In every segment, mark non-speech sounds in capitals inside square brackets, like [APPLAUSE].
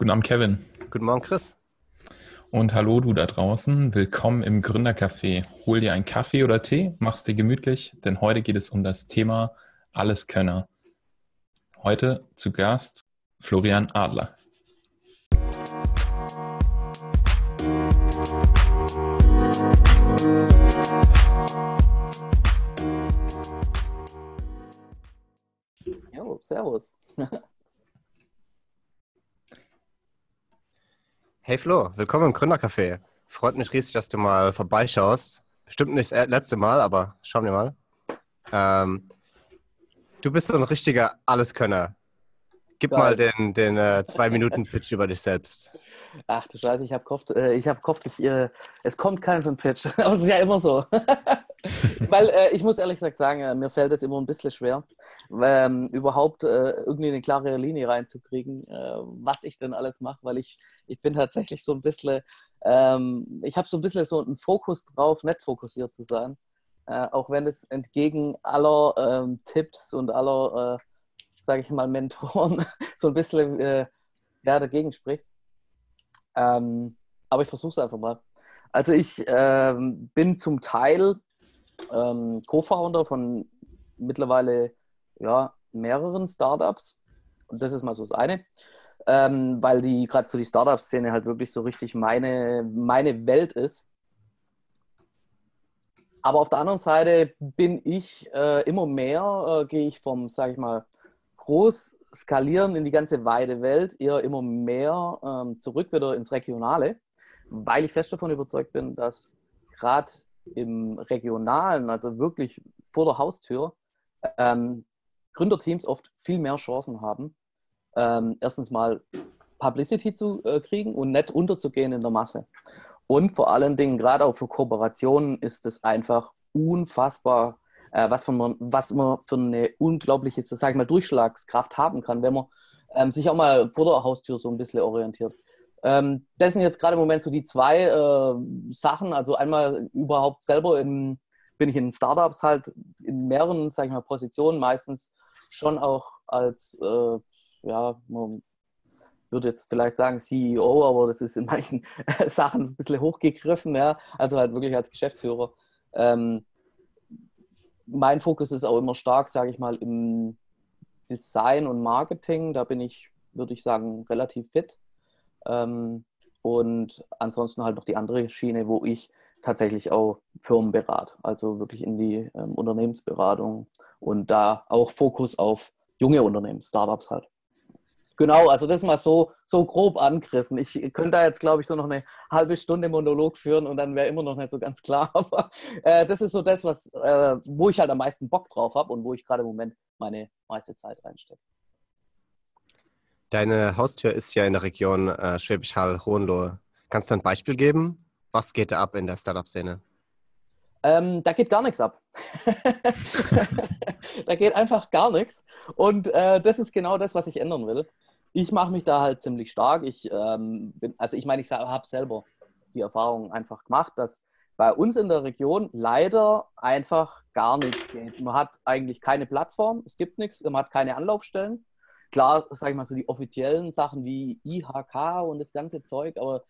Guten Abend, Kevin. Guten Morgen, Chris. Und hallo du da draußen. Willkommen im Gründercafé. Hol dir einen Kaffee oder Tee, mach's dir gemütlich, denn heute geht es um das Thema Alleskönner. Heute zu Gast Florian Adler. Jo, servus. [LAUGHS] Hey Flo, willkommen im Gründercafé. Freut mich riesig, dass du mal vorbeischaust. Bestimmt nicht das letzte Mal, aber schauen wir mal. Ähm, du bist so ein richtiger Alleskönner. Gib Geil. mal den, den äh, Zwei-Minuten-Pitch über dich selbst. Ach du Scheiße, ich habe gehofft, äh, ich hab gehofft ich, äh, es kommt kein so ein Pitch. [LAUGHS] Aber es ist ja immer so. [LAUGHS] Weil äh, ich muss ehrlich gesagt sagen, äh, mir fällt es immer ein bisschen schwer, ähm, überhaupt äh, irgendwie eine klare Linie reinzukriegen, äh, was ich denn alles mache, weil ich, ich bin tatsächlich so ein bisschen, ähm, ich habe so ein bisschen so einen Fokus drauf, nicht fokussiert zu sein. auch wenn es entgegen aller ähm, Tipps und aller, sage ich mal, Mentoren [LAUGHS] so ein bisschen ja, dagegen spricht. Ähm, aber ich versuche es einfach mal. Also ich ähm, bin zum Teil ähm, Co-Founder von mittlerweile ja, mehreren Startups. Und das ist mal so das eine. Ähm, weil die gerade so die Startup-Szene halt wirklich so richtig meine, meine Welt ist. Aber auf der anderen Seite bin ich äh, immer mehr, äh, gehe ich vom, sage ich mal, groß skalieren in die ganze weite Welt, eher immer mehr ähm, zurück wieder ins Regionale, weil ich fest davon überzeugt bin, dass gerade im Regionalen, also wirklich vor der Haustür, ähm, Gründerteams oft viel mehr Chancen haben, ähm, erstens mal Publicity zu äh, kriegen und nicht unterzugehen in der Masse. Und vor allen Dingen, gerade auch für Kooperationen, ist es einfach unfassbar äh, was, man, was man für eine unglaubliche, sag ich mal, Durchschlagskraft haben kann, wenn man ähm, sich auch mal vor der Haustür so ein bisschen orientiert. Ähm, das sind jetzt gerade im Moment so die zwei äh, Sachen. Also einmal überhaupt selber in, bin ich in Startups halt in mehreren, sag ich mal, Positionen, meistens schon auch als, äh, ja, man würde jetzt vielleicht sagen CEO, aber das ist in manchen [LAUGHS] Sachen ein bisschen hochgegriffen, ja. Also halt wirklich als Geschäftsführer. Ähm, mein Fokus ist auch immer stark, sage ich mal, im Design und Marketing. Da bin ich, würde ich sagen, relativ fit. Ähm, und ansonsten halt noch die andere Schiene, wo ich tatsächlich auch Firmen berate, also wirklich in die ähm, Unternehmensberatung und da auch Fokus auf junge Unternehmen, Startups halt. Genau, also das mal so, so grob angerissen. Ich könnte da jetzt, glaube ich, so noch eine halbe Stunde Monolog führen und dann wäre immer noch nicht so ganz klar. [LAUGHS] Aber äh, das ist so das, was, äh, wo ich halt am meisten Bock drauf habe und wo ich gerade im Moment meine meiste Zeit reinstecke. Deine Haustür ist ja in der Region äh, Schwäbisch Hall, Hohenlohe. Kannst du ein Beispiel geben? Was geht da ab in der Startup-Szene? Ähm, da geht gar nichts ab. [LAUGHS] da geht einfach gar nichts. Und äh, das ist genau das, was ich ändern will ich mache mich da halt ziemlich stark. Ich ähm, bin, also ich meine, ich habe selber die Erfahrung einfach gemacht, dass bei uns in der Region leider einfach gar nichts geht. Man hat eigentlich keine Plattform, es gibt nichts, man hat keine Anlaufstellen. Klar, sage ich mal so die offiziellen Sachen wie IHK und das ganze Zeug, aber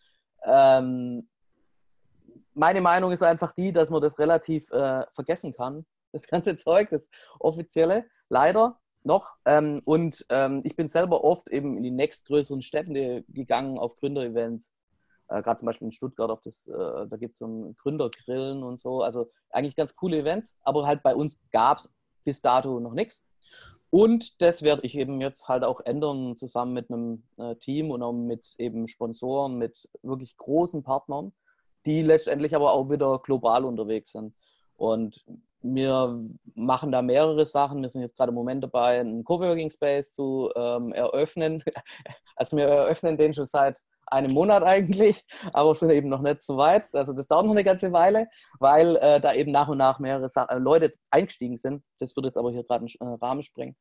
ähm, meine Meinung ist einfach die, dass man das relativ äh, vergessen kann. [LAUGHS] Das ganze Zeug, das offizielle, leider noch. Ähm, und ähm, ich bin selber oft eben in die nächstgrößeren Städte gegangen auf Gründerevents. Äh, Gerade zum Beispiel in Stuttgart auf das, äh, da gibt es so ein Gründergrillen und so. Also eigentlich ganz coole Events, aber halt bei uns gab es bis dato noch nichts. Und das werde ich eben jetzt halt auch ändern, zusammen mit einem äh, Team und auch mit eben Sponsoren, mit wirklich großen Partnern, die letztendlich aber auch wieder global unterwegs sind. Und wir machen da mehrere Sachen. Wir sind jetzt gerade im Moment dabei, einen Coworking Space zu ähm, eröffnen. [LAUGHS] Also wir eröffnen den schon seit einem Monat eigentlich, [LAUGHS] aber sind eben noch nicht so weit. Also das dauert noch eine ganze Weile, weil äh, da eben nach und nach mehrere Sa äh, Leute eingestiegen sind. Das wird jetzt aber hier gerade einen äh, Rahmen sprengen.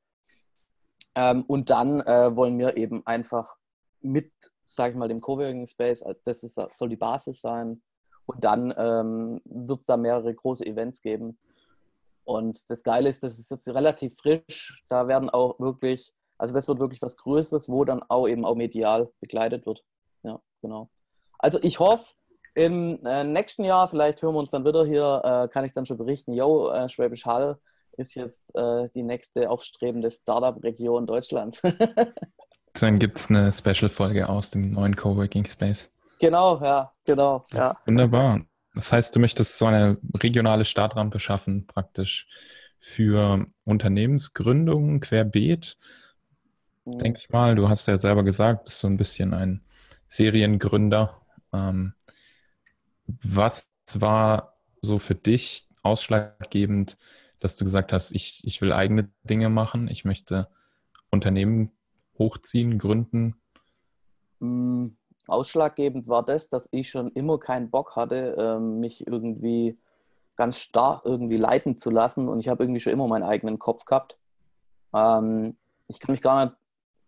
Ähm, und dann äh, wollen wir eben einfach mit, sage ich mal, dem Coworking Space, äh, das ist, soll die Basis sein. Und dann ähm, wird es da mehrere große Events geben und das Geile ist, das ist jetzt relativ frisch. Da werden auch wirklich Also das wird wirklich was Größeres, wo dann auch eben auch medial begleitet wird. Genau. Also ich hoffe, im äh, nächsten Jahr, vielleicht hören wir uns dann wieder hier, äh, kann ich dann schon berichten, yo, äh, Schwäbisch Hall ist jetzt äh, die nächste aufstrebende Startup-Region Deutschlands. [LAUGHS] dann gibt es eine Special-Folge aus dem neuen Coworking Space. Genau, ja, genau. Ja. Wunderbar. Das heißt, du möchtest so eine regionale Startrampe schaffen, praktisch für Unternehmensgründungen querbeet. Mhm. Denke ich mal, du hast ja selber gesagt, bist so ein bisschen ein Seriengründer. Ähm, was war so für dich ausschlaggebend, dass du gesagt hast, ich, ich will eigene Dinge machen, ich möchte Unternehmen hochziehen, gründen? Mm, ausschlaggebend war das, dass ich schon immer keinen Bock hatte, ähm, mich irgendwie ganz starr irgendwie leiten zu lassen und ich habe irgendwie schon immer meinen eigenen Kopf gehabt. Ähm, ich kann mich gar nicht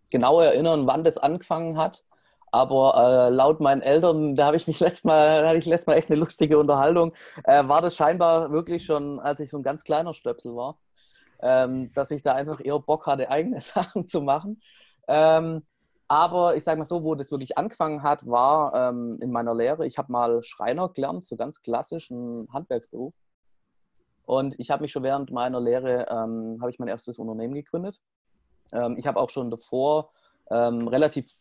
genau erinnern, wann das angefangen hat. Aber äh, laut meinen Eltern, da habe ich mich [LAUGHS] letztes Mal, hatte ich letztes Mal echt eine lustige Unterhaltung, äh, war das scheinbar wirklich schon, als ich so ein ganz kleiner Stöpsel war, ähm, dass ich da einfach eher Bock hatte, [LAUGHS] eigene Sachen zu machen. Ähm, aber ich sage mal so, wo das wirklich angefangen hat, war ähm, in meiner Lehre. Ich habe mal Schreiner gelernt, so ganz klassisch, ein Handwerksberuf. Und ich habe mich schon während meiner Lehre, ähm, habe ich mein erstes Unternehmen gegründet. Ähm, ich habe auch schon davor ähm, relativ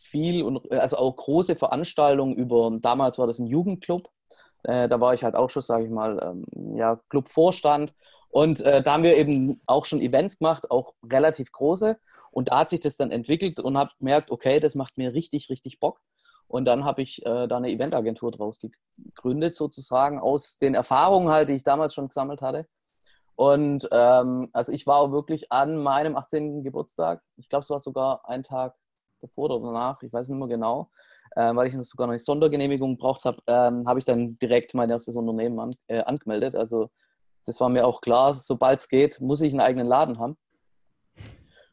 viel und also auch große Veranstaltungen über, damals war das ein Jugendclub, äh, da war ich halt auch schon, sage ich mal, ähm, ja, Clubvorstand und äh, da haben wir eben auch schon Events gemacht, auch relativ große und da hat sich das dann entwickelt und habe gemerkt, okay, das macht mir richtig, richtig Bock. Und dann habe ich äh, da eine Eventagentur draus gegründet, sozusagen, aus den Erfahrungen halt, die ich damals schon gesammelt hatte. Und ähm, also ich war auch wirklich an meinem 18. Geburtstag, ich glaube, es war sogar ein Tag davor oder danach, ich weiß nicht mehr genau, äh, weil ich noch sogar noch eine Sondergenehmigung gebraucht habe, ähm, habe ich dann direkt mein erstes Unternehmen an, äh, angemeldet. Also das war mir auch klar, sobald es geht, muss ich einen eigenen Laden haben.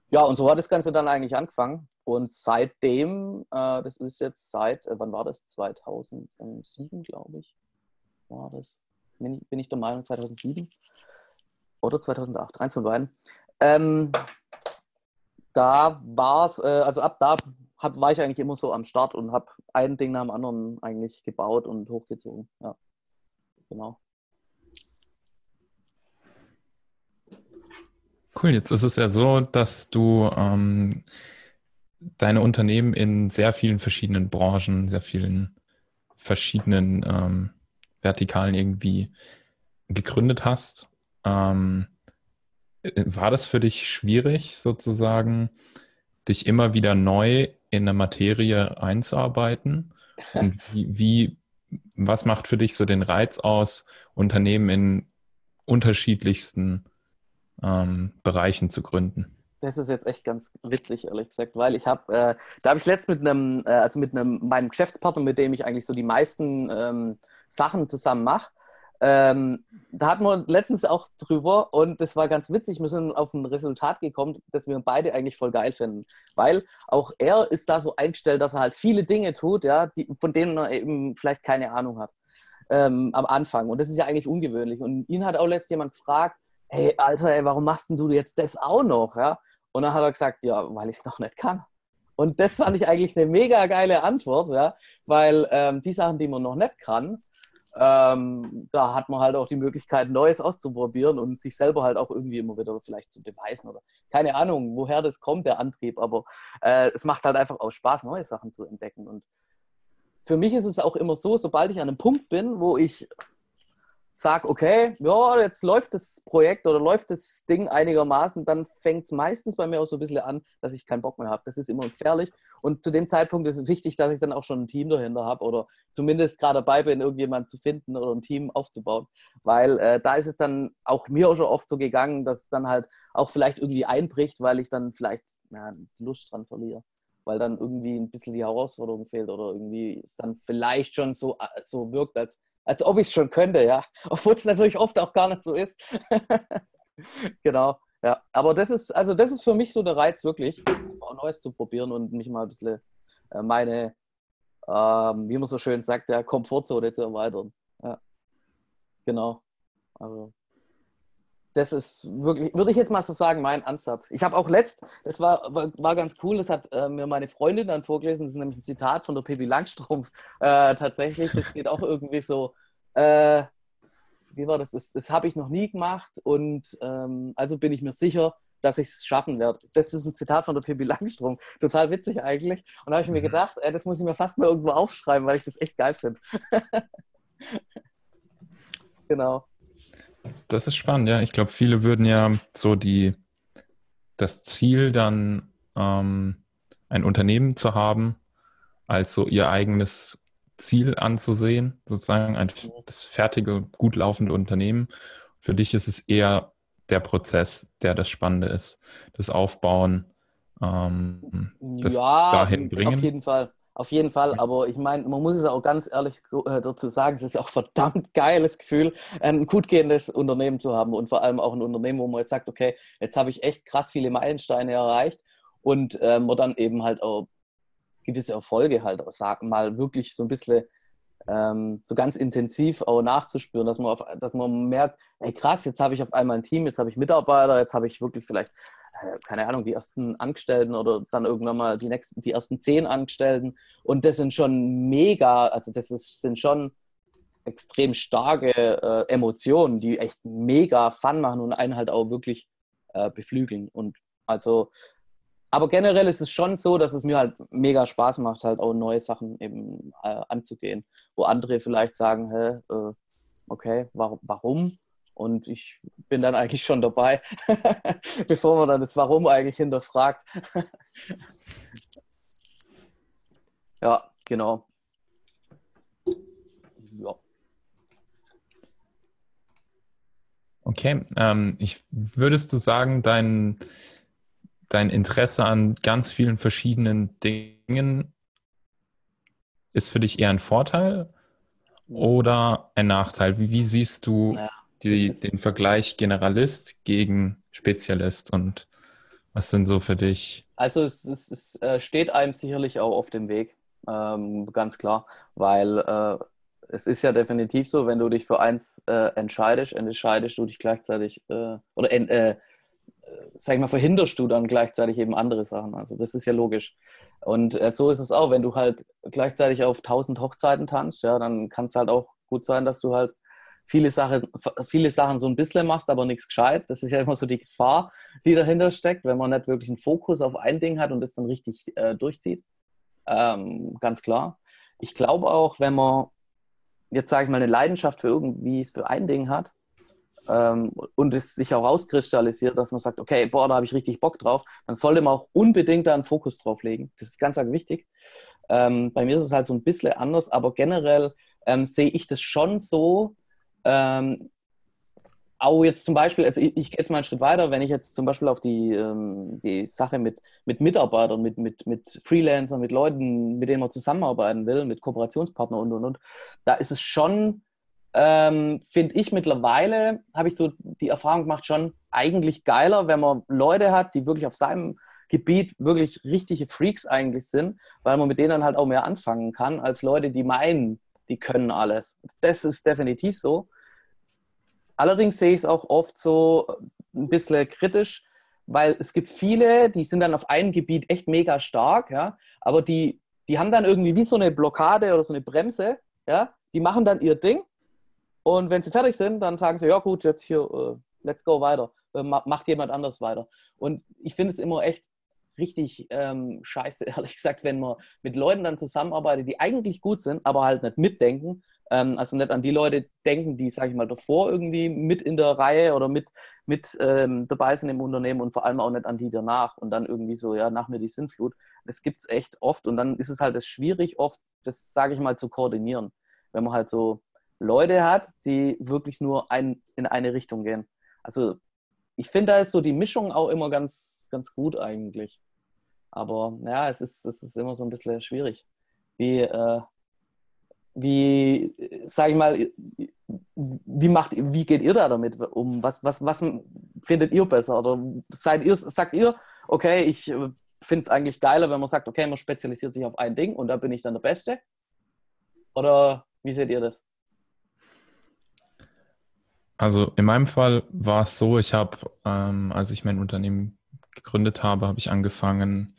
Ja, und so hat das Ganze dann eigentlich angefangen. Und seitdem, äh, das ist jetzt seit, äh, wann war das? 2007, glaube ich, war das. Bin ich, bin ich der Meinung, 2007 oder 2008, eins von beiden. Ähm, da war es, äh, also ab da hab, war ich eigentlich immer so am Start und habe ein Ding nach dem anderen eigentlich gebaut und hochgezogen. Ja, genau. Cool, jetzt ist es ja so, dass du ähm, deine Unternehmen in sehr vielen verschiedenen Branchen, sehr vielen verschiedenen ähm, Vertikalen irgendwie gegründet hast. Ähm, war das für dich schwierig, sozusagen, dich immer wieder neu in eine Materie einzuarbeiten? Und [LAUGHS] wie, wie, was macht für dich so den Reiz aus, Unternehmen in unterschiedlichsten ähm, Bereichen zu gründen? Das ist jetzt echt ganz witzig, ehrlich gesagt, weil ich habe, äh, da habe ich letzt mit einem, äh, also mit einem, meinem Geschäftspartner, mit dem ich eigentlich so die meisten ähm, Sachen zusammen mache, ähm, da hatten wir letztens auch drüber und das war ganz witzig. Wir sind auf ein Resultat gekommen, das wir beide eigentlich voll geil finden. Weil auch er ist da so eingestellt, dass er halt viele Dinge tut, ja, die, von denen er eben vielleicht keine Ahnung hat ähm, am Anfang. Und das ist ja eigentlich ungewöhnlich. Und ihn hat auch letztens jemand gefragt, hey, Alter, ey, warum machst du jetzt das auch noch? Ja? Und dann hat er gesagt, ja, weil ich es noch nicht kann. Und das fand ich eigentlich eine mega geile Antwort, ja, weil ähm, die Sachen, die man noch nicht kann, ähm, da hat man halt auch die Möglichkeit, Neues auszuprobieren und sich selber halt auch irgendwie immer wieder vielleicht zu beweisen oder keine Ahnung, woher das kommt, der Antrieb, aber äh, es macht halt einfach auch Spaß, neue Sachen zu entdecken. Und für mich ist es auch immer so, sobald ich an einem Punkt bin, wo ich sage, okay, ja, jetzt läuft das Projekt oder läuft das Ding einigermaßen, dann fängt es meistens bei mir auch so ein bisschen an, dass ich keinen Bock mehr habe. Das ist immer gefährlich. Und zu dem Zeitpunkt ist es wichtig, dass ich dann auch schon ein Team dahinter habe oder zumindest gerade dabei bin, irgendjemanden zu finden oder ein Team aufzubauen. Weil äh, da ist es dann auch mir auch schon oft so gegangen, dass dann halt auch vielleicht irgendwie einbricht, weil ich dann vielleicht ja, Lust dran verliere weil dann irgendwie ein bisschen die Herausforderung fehlt oder irgendwie es dann vielleicht schon so, äh, so wirkt, als als ob ich es schon könnte, ja. [LAUGHS] Obwohl es natürlich oft auch gar nicht so ist. [LAUGHS] genau, ja. Aber das ist, also das ist für mich so der Reiz, wirklich, auch Neues zu probieren und mich mal ein bisschen äh, meine, ähm, wie man so schön sagt, ja, Komfortzone zu erweitern. Ja. Genau. Also das ist wirklich, würde ich jetzt mal so sagen, mein Ansatz. Ich habe auch letzt, das war, war, war, ganz cool, das hat äh, mir meine Freundin dann vorgelesen, das ist nämlich ein Zitat von der Pippi Langstrumpf äh, tatsächlich. Das geht auch irgendwie so, äh, wie war das? Das, das habe ich noch nie gemacht und ähm, also bin ich mir sicher, dass ich es schaffen werde. Das ist ein Zitat von der Pippi Langstrumpf. Total witzig eigentlich. Und da habe ich mir mhm. gedacht, ey, das muss ich mir fast mal irgendwo aufschreiben, weil ich das echt geil finde. [LAUGHS] genau. Das ist spannend, ja. Ich glaube, viele würden ja so die, das Ziel dann, ähm, ein Unternehmen zu haben, als so ihr eigenes Ziel anzusehen, sozusagen ein, das fertige, gut laufende Unternehmen. Für dich ist es eher der Prozess, der das Spannende ist, das Aufbauen, ähm, das ja, dahin bringen. Auf jeden Fall. Auf jeden Fall, aber ich meine, man muss es auch ganz ehrlich äh, dazu sagen, es ist auch verdammt geiles Gefühl, ein gut gehendes Unternehmen zu haben und vor allem auch ein Unternehmen, wo man jetzt sagt, okay, jetzt habe ich echt krass viele Meilensteine erreicht und äh, man dann eben halt auch gewisse Erfolge halt, sagen mal, wirklich so ein bisschen ähm, so ganz intensiv auch nachzuspüren, dass man, auf, dass man merkt, ey krass, jetzt habe ich auf einmal ein Team, jetzt habe ich Mitarbeiter, jetzt habe ich wirklich vielleicht äh, keine Ahnung, die ersten Angestellten oder dann irgendwann mal die nächsten, die ersten zehn Angestellten. Und das sind schon mega, also das ist, sind schon extrem starke äh, Emotionen, die echt mega Fun machen und einen halt auch wirklich äh, beflügeln. Und also, aber generell ist es schon so, dass es mir halt mega Spaß macht, halt auch neue Sachen eben äh, anzugehen, wo andere vielleicht sagen, hä, äh, okay, warum? warum? Und ich bin dann eigentlich schon dabei, [LAUGHS] bevor man dann das Warum eigentlich hinterfragt. [LAUGHS] ja, genau. Ja. Okay, ähm, ich würdest du sagen, dein, dein Interesse an ganz vielen verschiedenen Dingen ist für dich eher ein Vorteil oder ein Nachteil? Wie, wie siehst du ja die, den Vergleich Generalist gegen Spezialist und was sind so für dich? Also es, es, es äh, steht einem sicherlich auch auf dem Weg, ähm, ganz klar, weil äh, es ist ja definitiv so, wenn du dich für eins äh, entscheidest, entscheidest du dich gleichzeitig äh, oder äh, sag ich mal, verhinderst du dann gleichzeitig eben andere Sachen. Also das ist ja logisch. Und äh, so ist es auch, wenn du halt gleichzeitig auf tausend Hochzeiten tanzt, ja, dann kann es halt auch gut sein, dass du halt viele Sachen, viele Sachen so ein bisschen machst, aber nichts gescheit. Das ist ja immer so die Gefahr, die dahinter steckt, wenn man nicht wirklich einen Fokus auf ein Ding hat und das dann richtig äh, durchzieht. Ähm, ganz klar. Ich glaube auch, wenn man jetzt sage ich mal eine Leidenschaft für irgendwie für ein Ding hat ähm, und es sich auch rauskristallisiert, dass man sagt, okay, boah, da habe ich richtig Bock drauf, dann sollte man auch unbedingt da einen Fokus drauf legen. Das ist ganz, ganz wichtig. Ähm, bei mir ist es halt so ein bisschen anders, aber generell ähm, sehe ich das schon so, ähm, auch jetzt zum Beispiel, also ich, ich gehe jetzt mal einen Schritt weiter, wenn ich jetzt zum Beispiel auf die, ähm, die Sache mit, mit Mitarbeitern, mit, mit, mit Freelancern, mit Leuten, mit denen man zusammenarbeiten will, mit Kooperationspartnern und und und, da ist es schon, ähm, finde ich mittlerweile, habe ich so die Erfahrung gemacht, schon eigentlich geiler, wenn man Leute hat, die wirklich auf seinem Gebiet wirklich richtige Freaks eigentlich sind, weil man mit denen dann halt auch mehr anfangen kann, als Leute, die meinen, die können alles. Das ist definitiv so. Allerdings sehe ich es auch oft so ein bisschen kritisch, weil es gibt viele, die sind dann auf einem Gebiet echt mega stark, ja, aber die, die haben dann irgendwie wie so eine Blockade oder so eine Bremse, ja, die machen dann ihr Ding und wenn sie fertig sind, dann sagen sie, ja gut, jetzt hier, uh, let's go weiter, äh, macht jemand anders weiter. Und ich finde es immer echt richtig ähm, scheiße, [LAUGHS] ehrlich gesagt, wenn man mit Leuten dann zusammenarbeitet, die eigentlich gut sind, aber halt nicht mitdenken. Ähm, also nicht an die Leute denken, die, sage ich mal, davor irgendwie mit in der Reihe oder mit, mit ähm, dabei sind im Unternehmen und vor allem auch nicht an die danach und dann irgendwie so, ja, nach mir die Sinnflut. Das gibt es echt oft und dann ist es halt das schwierig, oft, das sage ich mal, zu koordinieren. Wenn man halt so Leute hat, die wirklich nur ein, in eine Richtung gehen. Also ich finde, da ist so die Mischung auch immer ganz, ganz gut eigentlich. Aber ja, es ist, es ist immer so ein bisschen schwierig. Wie, äh, wie sage ich mal, wie, macht, wie geht ihr da damit um? Was, was, was findet ihr besser? Oder seid ihr, sagt ihr, okay, ich äh, finde es eigentlich geiler, wenn man sagt, okay, man spezialisiert sich auf ein Ding und da bin ich dann der Beste? Oder wie seht ihr das? Also in meinem Fall war es so, ich habe, ähm, als ich mein Unternehmen gegründet habe, habe ich angefangen,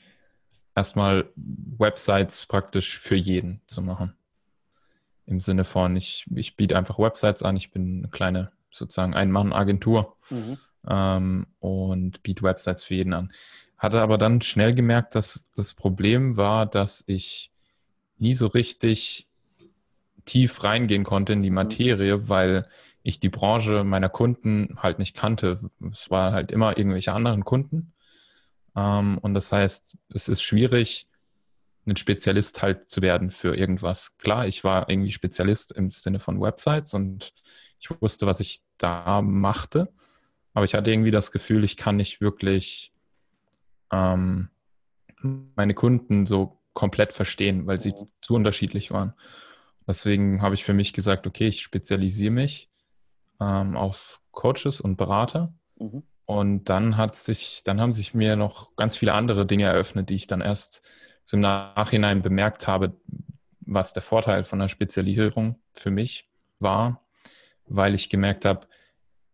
erstmal Websites praktisch für jeden zu machen. Im Sinne von, ich, ich biete einfach Websites an, ich bin eine kleine sozusagen Ein-Mann-Agentur mhm. ähm, und biete Websites für jeden an. Hatte aber dann schnell gemerkt, dass das Problem war, dass ich nie so richtig tief reingehen konnte in die mhm. Materie, mhm. weil ich die Branche meiner Kunden halt nicht kannte. Es war halt immer irgendwelche anderen Kunden. Ähm, und das heißt, es ist schwierig, ein Spezialist halt zu werden für irgendwas. Klar, ich war irgendwie Spezialist im Sinne von Websites und ich wusste, was ich da machte, aber ich hatte irgendwie das Gefühl, ich kann nicht wirklich ähm, meine Kunden so komplett verstehen, weil sie zu unterschiedlich waren. Deswegen habe ich für mich gesagt, okay, ich spezialisiere mich ähm, auf Coaches und Berater. Mhm. Und dann hat sich, dann haben sich mir noch ganz viele andere Dinge eröffnet, die ich dann erst so im Nachhinein bemerkt habe, was der Vorteil von der Spezialisierung für mich war, weil ich gemerkt habe,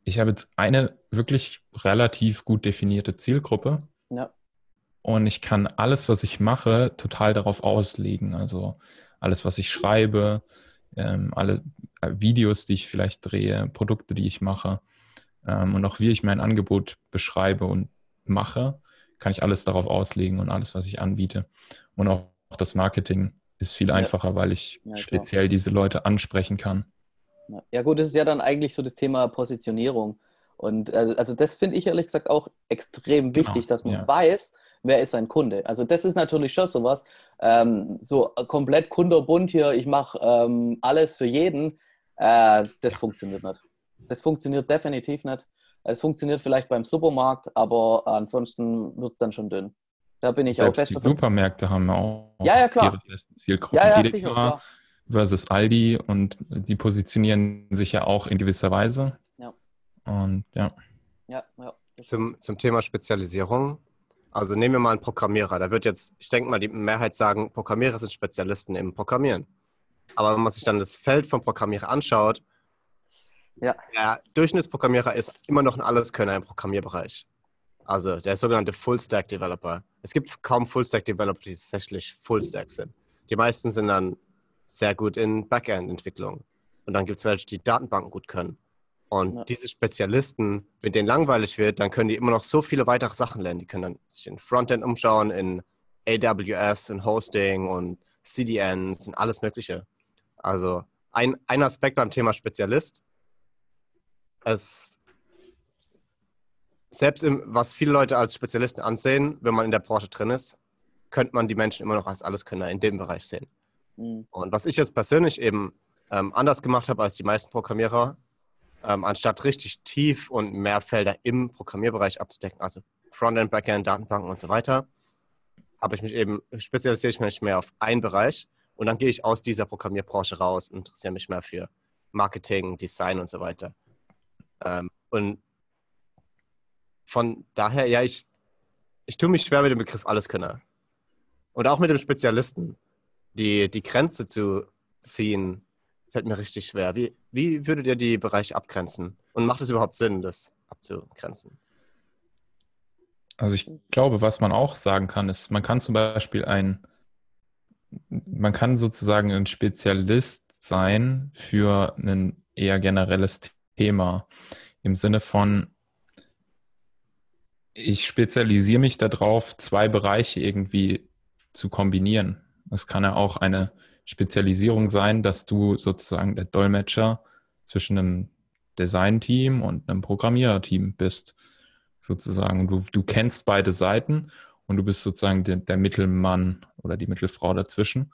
ich habe jetzt eine wirklich relativ gut definierte Zielgruppe. Ja. Und ich kann alles, was ich mache, total darauf auslegen. Also alles, was ich schreibe, ähm, alle äh, Videos, die ich vielleicht drehe, Produkte, die ich mache ähm, und auch wie ich mein Angebot beschreibe und mache, kann ich alles darauf auslegen und alles, was ich anbiete. Und auch das Marketing ist viel ja. einfacher, weil ich ja, speziell diese Leute ansprechen kann. Ja, gut, das ist ja dann eigentlich so das Thema Positionierung. Und äh, also das finde ich ehrlich gesagt auch extrem genau, wichtig, genau. dass man ja. weiß, wer ist sein Kunde. Also das ist natürlich schon sowas, ähm, so komplett kunderbunt hier, ich mache ähm, alles für jeden, äh, das funktioniert nicht. Das funktioniert definitiv nicht. Es funktioniert vielleicht beim Supermarkt, aber ansonsten wird es dann schon dünn. Da bin ich Selbst auch fest. Die Supermärkte haben auch ja, ja, klar. ihre Zielgruppen. Ja, ja, sicher, klar. versus Aldi und sie positionieren sich ja auch in gewisser Weise. Ja. Und ja. Ja, ja. Zum, zum Thema Spezialisierung. Also nehmen wir mal einen Programmierer. Da wird jetzt, ich denke mal, die Mehrheit sagen, Programmierer sind Spezialisten im Programmieren. Aber wenn man sich dann das Feld vom Programmierer anschaut, ja. Der Durchschnittsprogrammierer ist immer noch ein Alleskönner im Programmierbereich. Also der sogenannte Full-Stack-Developer. Es gibt kaum Full-Stack-Developer, die tatsächlich Full-Stack sind. Die meisten sind dann sehr gut in Backend-Entwicklung. Und dann gibt es welche, die Datenbanken gut können. Und ja. diese Spezialisten, wenn denen langweilig wird, dann können die immer noch so viele weitere Sachen lernen. Die können dann sich in Frontend umschauen, in AWS und Hosting und CDNs und alles Mögliche. Also ein, ein Aspekt beim Thema Spezialist es selbst im, was viele Leute als Spezialisten ansehen, wenn man in der Branche drin ist, könnte man die Menschen immer noch als Alleskönner in dem Bereich sehen. Mhm. Und was ich jetzt persönlich eben ähm, anders gemacht habe als die meisten Programmierer, ähm, anstatt richtig tief und mehr Felder im Programmierbereich abzudecken, also Frontend, Backend, Datenbanken und so weiter, habe ich mich eben, spezialisiere ich mich mehr auf einen Bereich und dann gehe ich aus dieser Programmierbranche raus und interessiere mich mehr für Marketing, Design und so weiter. Ähm, und von daher, ja, ich, ich tue mich schwer mit dem Begriff Alleskönner. Und auch mit dem Spezialisten. Die, die Grenze zu ziehen, fällt mir richtig schwer. Wie, wie würdet ihr die Bereiche abgrenzen? Und macht es überhaupt Sinn, das abzugrenzen? Also ich glaube, was man auch sagen kann, ist, man kann zum Beispiel ein, man kann sozusagen ein Spezialist sein für ein eher generelles Thema im Sinne von, ich spezialisiere mich darauf, zwei Bereiche irgendwie zu kombinieren. Es kann ja auch eine Spezialisierung sein, dass du sozusagen der Dolmetscher zwischen einem Design-Team und einem Programmiererteam bist, sozusagen. Du, du kennst beide Seiten und du bist sozusagen der, der Mittelmann oder die Mittelfrau dazwischen.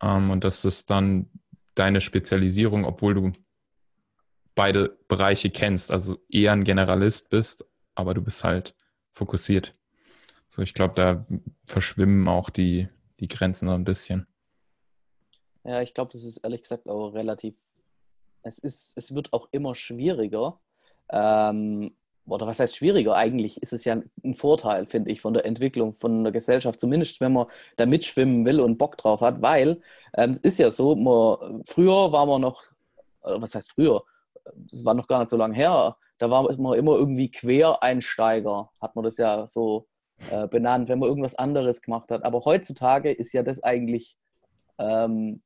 Ähm, und das ist dann deine Spezialisierung, obwohl du beide Bereiche kennst, also eher ein Generalist bist, aber du bist halt fokussiert. So, ich glaube, da verschwimmen auch die, die Grenzen so ein bisschen. Ja, ich glaube, das ist ehrlich gesagt auch relativ. Es, ist, es wird auch immer schwieriger. Ähm, oder was heißt schwieriger? Eigentlich ist es ja ein Vorteil, finde ich, von der Entwicklung von der Gesellschaft, zumindest wenn man da mitschwimmen will und Bock drauf hat, weil ähm, es ist ja so, man, früher war man noch, was heißt früher? das war noch gar nicht so lange her, da war man immer irgendwie Quereinsteiger, hat man das ja so äh, benannt, wenn man irgendwas anderes gemacht hat. Aber heutzutage ist ja das eigentlich ähm,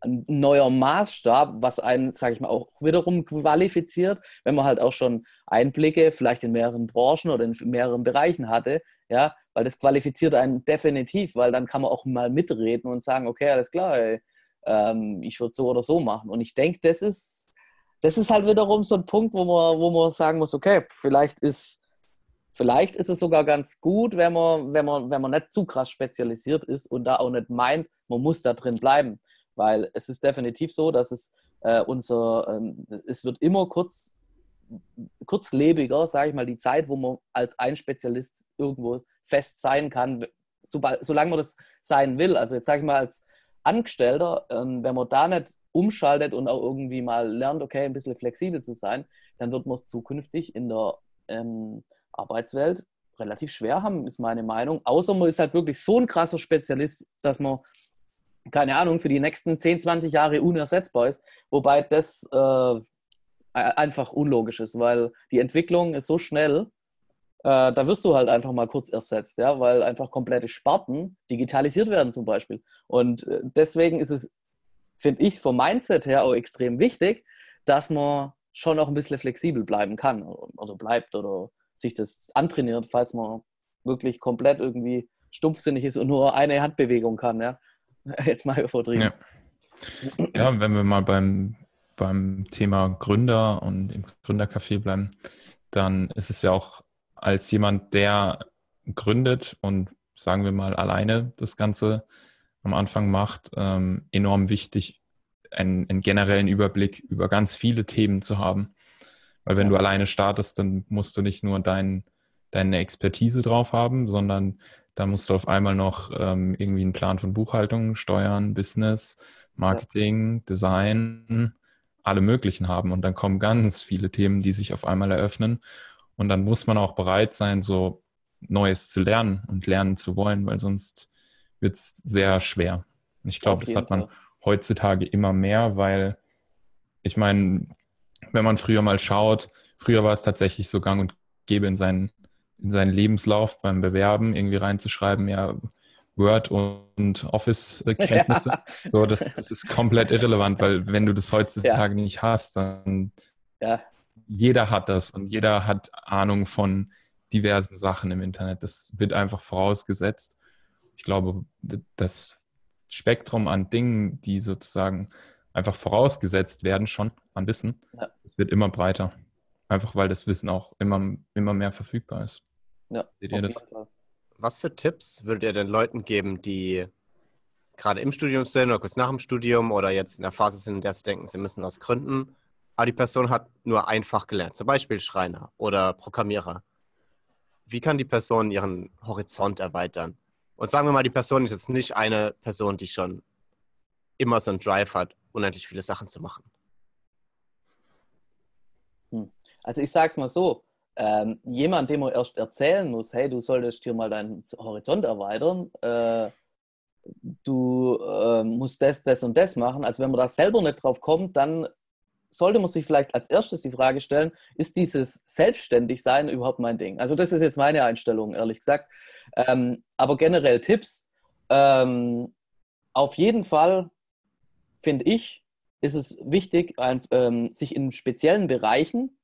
ein neuer Maßstab, was einen, sage ich mal, auch wiederum qualifiziert, wenn man halt auch schon Einblicke vielleicht in mehreren Branchen oder in mehreren Bereichen hatte, ja, weil das qualifiziert einen definitiv, weil dann kann man auch mal mitreden und sagen, okay, alles klar, ey, ähm, ich würde so oder so machen. Und ich denke, das ist, das ist halt wiederum so ein Punkt, wo man, wo man sagen muss, okay, vielleicht ist, vielleicht ist es sogar ganz gut, wenn man, wenn man, wenn man nicht zu krass spezialisiert ist und da auch nicht meint, man muss da drin bleiben. Weil es ist definitiv so, dass es äh, unser, ähm, es wird immer kurz, kurzlebiger, sage ich mal, die Zeit, wo man als ein Spezialist irgendwo fest sein kann, sobald, solange man das sein will. Also jetzt sage ich mal als Angestellter, ähm, wenn man da nicht umschaltet und auch irgendwie mal lernt, okay, ein bisschen flexibel zu sein, dann wird man es zukünftig in der ähm, Arbeitswelt relativ schwer haben, ist meine Meinung. Außer man ist halt wirklich so ein krasser Spezialist, dass man keine Ahnung, für die nächsten 10, 20 Jahre unersetzbar ist. Wobei das äh, einfach unlogisch ist, weil die Entwicklung ist so schnell, äh, da wirst du halt einfach mal kurz ersetzt, ja, weil einfach komplette Sparten digitalisiert werden zum Beispiel. Und äh, deswegen ist es, finde ich, vom Mindset her auch extrem wichtig, dass man schon auch ein bisschen flexibel bleiben kann oder bleibt oder sich das antrainiert, falls man wirklich komplett irgendwie stumpfsinnig ist und nur eine Handbewegung kann, ja. [LAUGHS] Jetzt mal übertrieben. Ja. ja, wenn wir mal beim, beim Thema Gründer und im Gründercafé bleiben, dann ist es ja auch als jemand, der gründet und sagen wir mal alleine das Ganze am Anfang macht, ähm, enorm wichtig, einen, einen, generellen Überblick über ganz viele Themen zu haben. Weil wenn ja. du alleine startest, dann musst du nicht nur dein, deine Expertise drauf haben, sondern da musst du auf einmal noch ähm, irgendwie einen Plan von Buchhaltung, Steuern, Business, Marketing, ja. Design, alle möglichen haben. Und dann kommen ganz viele Themen, die sich auf einmal eröffnen. Und dann muss man auch bereit sein, so Neues zu lernen und lernen zu wollen, weil sonst wird es sehr schwer. Und ich glaube, das hat man Fall. heutzutage immer mehr, weil ich meine, wenn man früher mal schaut, früher war es tatsächlich so gang und gäbe in seinen in seinen Lebenslauf beim Bewerben irgendwie reinzuschreiben, ja, Word und Office-Kenntnisse. [LAUGHS] Ja. So, das, das ist komplett irrelevant, weil wenn du das heutzutage ja. nicht hast, dann ja. jeder hat das und jeder hat Ahnung von diversen Sachen im Internet. Das wird einfach vorausgesetzt. Ich glaube, das Spektrum an Dingen, die sozusagen einfach vorausgesetzt werden, schon an Wissen, wird immer breiter. Einfach weil das Wissen auch immer, immer mehr verfügbar ist. Ja, Was für Tipps würdet ihr den Leuten geben, die gerade im Studium sind oder kurz nach dem Studium oder jetzt in der Phase sind, in der sie denken, sie müssen was gründen, aber die Person hat nur einfach gelernt, zum Beispiel Schreiner oder Programmierer. Wie kann die Person ihren Horizont erweitern? Und sagen wir mal, die Person ist jetzt nicht eine Person, die schon immer so einen Drive hat, unendlich viele Sachen zu machen. Hm. Also ich sage es mal so, ähm, jemand, dem man erst erzählen muss, hey, du solltest hier mal deinen Horizont erweitern, äh, du äh, musst das, das und das machen. Also wenn man da selber nicht drauf kommt, dann sollte man sich vielleicht als erstes die Frage stellen, ist dieses Selbstständigsein überhaupt mein Ding? Also das ist jetzt meine Einstellung, ehrlich gesagt. Ähm, aber generell Tipps. Ähm, auf jeden Fall, finde ich, ist es wichtig, ein, ähm, sich in speziellen Bereichen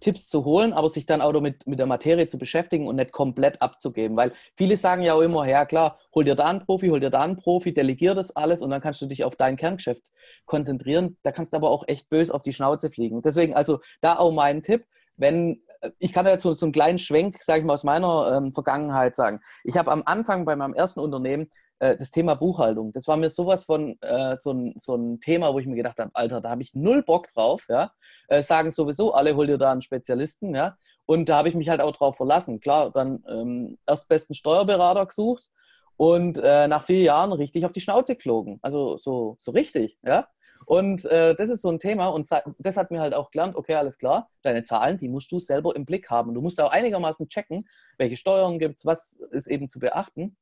Tipps zu holen, aber sich dann auch mit, mit der Materie zu beschäftigen und nicht komplett abzugeben. Weil viele sagen ja auch immer, ja klar, hol dir da einen Profi, hol dir da einen Profi, delegier das alles und dann kannst du dich auf dein Kerngeschäft konzentrieren. Da kannst du aber auch echt böse auf die Schnauze fliegen. Deswegen also da auch mein Tipp, wenn äh, ich kann jetzt so, so einen kleinen Schwenk, sage ich mal, aus meiner ähm, Vergangenheit sagen. Ich habe am Anfang bei meinem ersten Unternehmen äh, das Thema Buchhaltung. Das war mir sowas von äh, so, ein, so ein Thema, wo ich mir gedacht habe, Alter, da habe ich null Bock drauf. Ja? Äh, sagen sowieso alle, hol dir da einen Spezialisten. Ja? Und da habe ich mich halt auch drauf verlassen. Klar, dann ähm, erst besten Steuerberater gesucht und äh, nach vier Jahren richtig auf die Schnauze geflogen. Also so, so richtig. Ja? Und äh, das ist so ein Thema und das hat mir halt auch gelernt, okay, alles klar, deine Zahlen, die musst du selber im Blick haben. Du musst auch einigermaßen checken, welche Steuern gibt es, was ist eben zu beachten.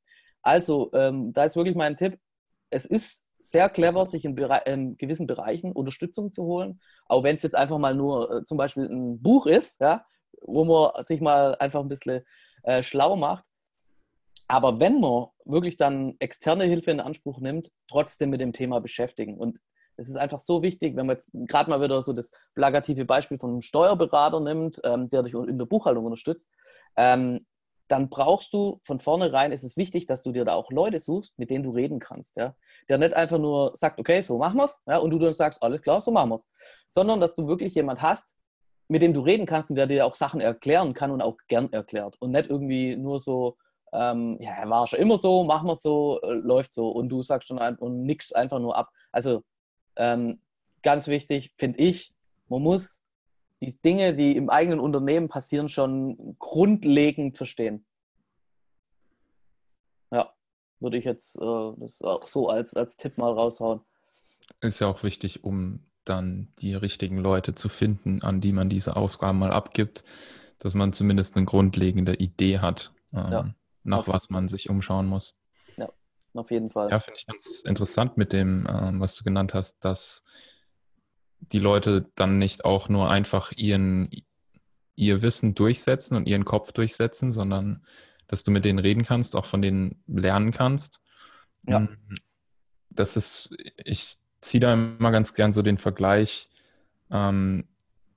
Also, ähm, da ist wirklich mein Tipp, es ist sehr clever, sich in, in, gewissen Bereichen Unterstützung zu holen. Auch wenn es jetzt einfach mal nur äh, zum Beispiel ein Buch ist, ja, wo man sich mal einfach ein bisschen äh, schlau macht. Aber wenn man wirklich dann externe Hilfe in Anspruch nimmt, trotzdem mit dem Thema beschäftigen. Und es ist einfach so wichtig, wenn man jetzt gerade mal wieder so das plakative Beispiel von einem Steuerberater nimmt, ähm, der dich in der Buchhaltung unterstützt, ähm, dann brauchst du von vornherein, ist es wichtig, dass du dir da auch Leute suchst, mit denen du reden kannst. Ja? Der nicht einfach nur sagt, okay, so machen wir es, ja, und du dann sagst, alles klar, so machen wir es. Sondern, dass du wirklich jemand hast, mit dem du reden kannst und der dir auch Sachen erklären kann und auch gern erklärt. Und nicht irgendwie nur so, ähm, ja, war schon immer so, machen wir so, äh, läuft so. Und du sagst schon ein, und nix einfach nur ab. Also ähm, ganz wichtig, finde ich, man muss die Dinge, die im eigenen Unternehmen passieren, schon grundlegend verstehen. Ja, würde ich jetzt äh, das auch so als, als Tipp mal raushauen. Ist ja auch wichtig, um dann die richtigen Leute zu finden, an die man diese Aufgaben mal abgibt, dass man zumindest eine grundlegende Idee hat, ähm, ja, nach was man sich umschauen muss. Ja, auf jeden Fall. Ja, finde ich ganz interessant mit dem, ähm, was du genannt hast, dass die Leute dann nicht auch nur einfach ihren, ihr Wissen durchsetzen und ihren Kopf durchsetzen, sondern dass du mit denen reden kannst, auch von denen lernen kannst. Ja. Mm, das ist, ich ziehe da immer ganz gern so den Vergleich ähm,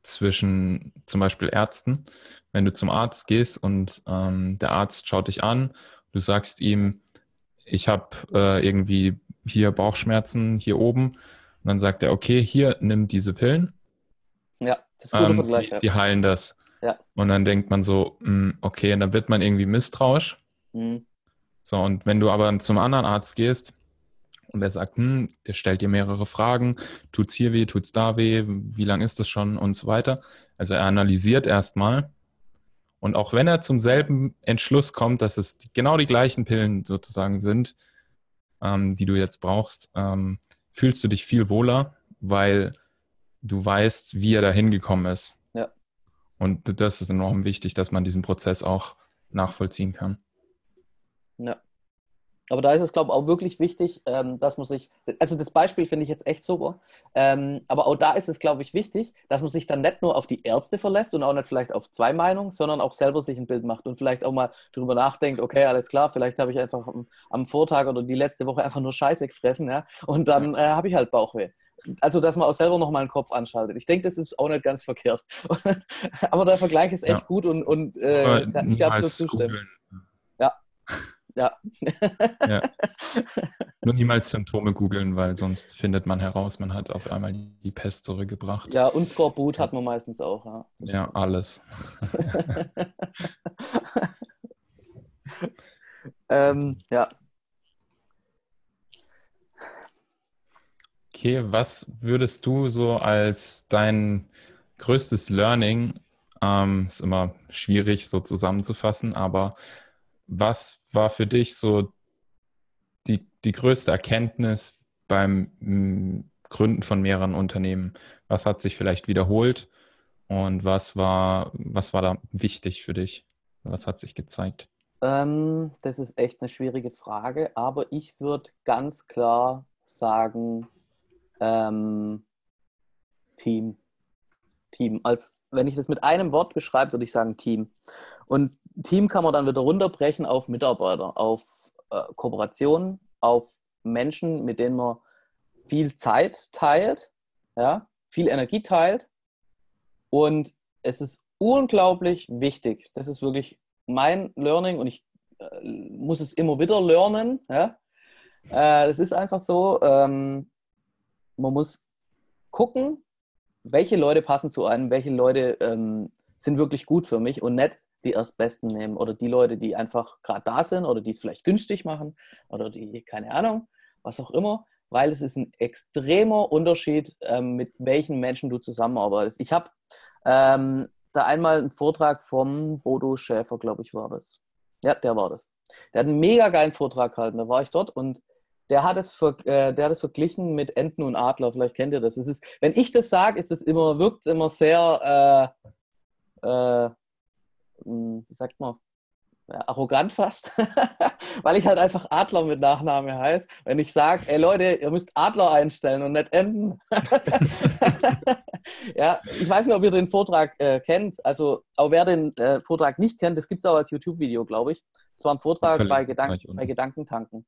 zwischen zum Beispiel Ärzten. Wenn du zum Arzt gehst und ähm, der Arzt schaut dich an, du sagst ihm, ich habe äh, irgendwie hier Bauchschmerzen hier oben und dann sagt er, okay, hier, nimm diese Pillen. Ja, das ist ein guter ähm, Vergleich. Die, die, heilen das. Ja. Und dann denkt man so, mh, hm, okay, und dann wird man irgendwie misstrauisch. Mhm. So, und wenn du aber zum anderen Arzt gehst und der sagt, hm, der stellt dir mehrere Fragen, tut's hier weh, tut's da weh, wie lang ist das schon und so weiter. Also er analysiert erstmal. Und auch wenn er zum selben Entschluss kommt, dass es genau die gleichen Pillen sozusagen sind, ähm, die du jetzt brauchst, ähm, fühlst du dich viel wohler, weil du weißt, wie er da hingekommen ist. Ja. Und das ist enorm wichtig, dass man diesen Prozess auch nachvollziehen kann. Ja. Aber da ist es, glaube ich, auch wirklich wichtig, ähm, dass man sich, also das Beispiel finde ich jetzt echt super, ähm, aber auch da ist es, glaube ich, wichtig, dass man sich dann nicht nur auf die Ärzte verlässt und auch nicht vielleicht auf zwei Meinungen, sondern auch selber sich ein Bild macht und vielleicht auch mal darüber nachdenkt, okay, alles klar, vielleicht habe ich einfach am, am, Vortag oder die letzte Woche einfach nur Scheiße gefressen, ja, und dann äh, habe ich halt Bauchweh. Also, dass man auch selber noch mal einen Kopf anschaltet. Ich denke, das ist auch nicht ganz verkehrt. [LAUGHS] aber der Vergleich ist echt ja. gut und, und äh, kann ich absolut zustimmen. Ja. Ja. ja. [LAUGHS] Nur niemals Symptome googeln, weil sonst findet man heraus, man hat auf einmal die Pest zurückgebracht. Ja, und Skorbut hat man meistens auch. Ja, ja alles. [LAUGHS] ähm, ja. Okay, was würdest du so als dein größtes Learning, ähm, ist immer schwierig so zusammenzufassen, aber was war für dich so die, die größte Erkenntnis beim mm, Gründen von mehreren Unternehmen? Was hat sich vielleicht wiederholt und was war, was war da wichtig für dich? Was hat sich gezeigt? Ähm, das ist echt eine schwierige Frage, aber ich würde ganz klar sagen, ähm, Team. Team. Als wenn ich das mit einem Wort beschreibe, würde ich sagen Team. Und Team kann man dann wieder runterbrechen auf Mitarbeiter, auf äh, Kooperationen, auf Menschen, mit denen man viel Zeit teilt, ja, viel Energie teilt. Und es ist unglaublich wichtig. Das ist wirklich mein Learning und ich äh, muss es immer wieder lernen. Ja. Äh, das ist einfach so, ähm, man muss gucken, welche Leute passen zu einem, welche Leute ähm, sind wirklich gut für mich und nicht die Erstbesten nehmen oder die Leute, die einfach gerade da sind oder die es vielleicht günstig machen oder die, keine Ahnung, was auch immer, weil es ist ein extremer Unterschied, ähm, mit welchen Menschen du zusammenarbeitest. Ich habe ähm, da einmal einen Vortrag vom Bodo Schäfer, glaube ich, war das. Ja, der war das. Der hat einen mega geilen Vortrag gehalten, da war ich dort und der hat es, ver, äh, der hat es verglichen mit Enten und Adler. Vielleicht kennt ihr das. Es ist, wenn ich das sage, ist es immer, wirkt es immer sehr, äh, äh, hm, wie sagt man, ja, arrogant fast, [LAUGHS] weil ich halt einfach Adler mit Nachname heiße. Wenn ich sage, ey Leute, ihr müsst Adler einstellen und nicht Enten. [LAUGHS] ja, ich weiß nicht, ob ihr den Vortrag äh, kennt. Also, auch wer den äh, Vortrag nicht kennt, das gibt es auch als YouTube-Video, glaube ich. Das war ein Vortrag bei, Gedank bei Gedankentanken.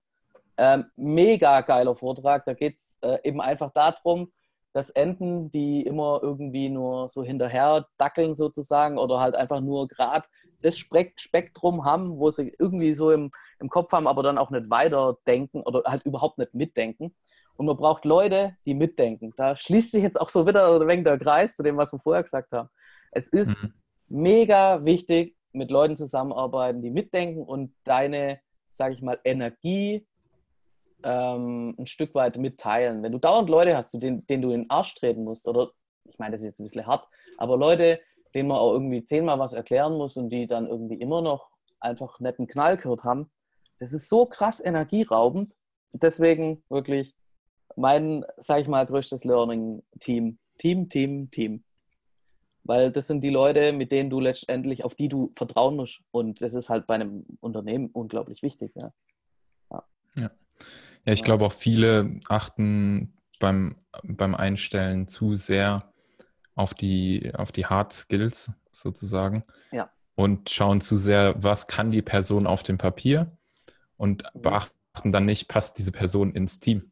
Ähm, mega geiler Vortrag. Da geht es äh, eben einfach darum, dass Enten, die immer irgendwie nur so hinterher dackeln sozusagen oder halt einfach nur gerade das Spektrum haben, wo sie irgendwie so im, im Kopf haben, aber dann auch nicht weiterdenken oder halt überhaupt nicht mitdenken. Und man braucht Leute, die mitdenken. Da schließt sich jetzt auch so wieder ein wenig der Kreis zu dem, was wir vorher gesagt haben. Es ist mhm. mega wichtig, mit Leuten zusammenarbeiten, die mitdenken und deine, sage ich mal, Energie ähm, ein Stück weit mitteilen. Wenn du dauernd Leute hast, denen, denen du in den Arsch treten musst, oder ich meine, das ist jetzt ein bisschen hart, aber Leute, denen man auch irgendwie zehnmal was erklären muss und die dann irgendwie immer noch einfach netten Knall gehört haben, das ist so krass energieraubend. Deswegen wirklich mein, sag ich mal, größtes Learning-Team. Team, Team, Team. Weil das sind die Leute, mit denen du letztendlich, auf die du vertrauen musst. Und das ist halt bei einem Unternehmen unglaublich wichtig. Ja, ja. ja. Ja ich glaube auch viele achten beim, beim Einstellen zu sehr auf die, auf die Hard Skills sozusagen. Ja. Und schauen zu sehr, was kann die Person auf dem Papier und mhm. beachten dann nicht, passt diese Person ins Team?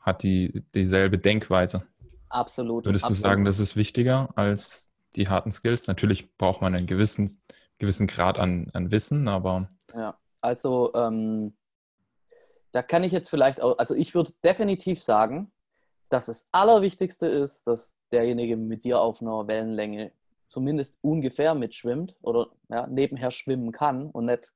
Hat die dieselbe Denkweise? Absolut. Würdest absolut. du sagen, das ist wichtiger als die harten Skills? Natürlich braucht man einen gewissen, gewissen Grad an, an Wissen, aber. Ja, also ähm, da kann ich jetzt vielleicht auch, also ich würde definitiv sagen, dass das Allerwichtigste ist, dass derjenige mit dir auf einer Wellenlänge zumindest ungefähr mitschwimmt oder ja, nebenher schwimmen kann und nicht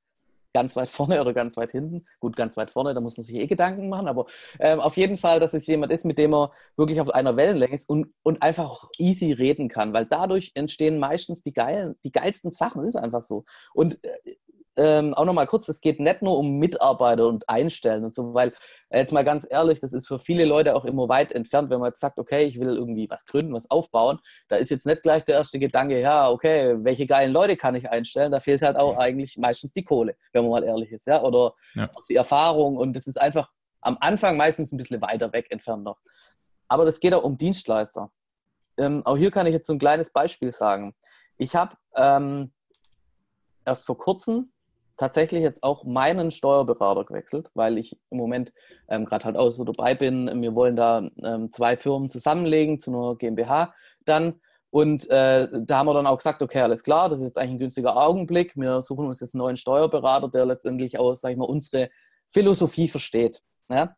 ganz weit [LAUGHS] vorne oder ganz weit hinten. Gut, ganz weit vorne, da muss man sich eh Gedanken machen, aber ähm, auf jeden Fall, dass es jemand ist, mit dem er wirklich auf einer Wellenlänge ist und, und einfach easy reden kann, weil dadurch entstehen meistens die, geilen, die geilsten Sachen, das ist einfach so. Und äh, ähm, auch nochmal kurz, es geht nicht nur um Mitarbeiter und Einstellen und so, weil äh, jetzt mal ganz ehrlich, das ist für viele Leute auch immer weit entfernt, wenn man jetzt sagt, okay, ich will irgendwie was gründen, was aufbauen. Da ist jetzt nicht gleich der erste Gedanke, ja, okay, welche geilen Leute kann ich einstellen? Da fehlt halt auch eigentlich meistens die Kohle, wenn man mal ehrlich ist, ja, oder ja. die Erfahrung und das ist einfach am Anfang meistens ein bisschen weiter weg entfernt noch. Aber das geht auch um Dienstleister. Ähm, auch hier kann ich jetzt so ein kleines Beispiel sagen. Ich habe ähm, erst vor kurzem tatsächlich jetzt auch meinen Steuerberater gewechselt, weil ich im Moment ähm, gerade halt auch so dabei bin. Wir wollen da ähm, zwei Firmen zusammenlegen zu einer GmbH dann. Und äh, da haben wir dann auch gesagt, okay, alles klar, das ist jetzt eigentlich ein günstiger Augenblick. Wir suchen uns jetzt einen neuen Steuerberater, der letztendlich auch, sag ich mal, unsere Philosophie versteht. Ja?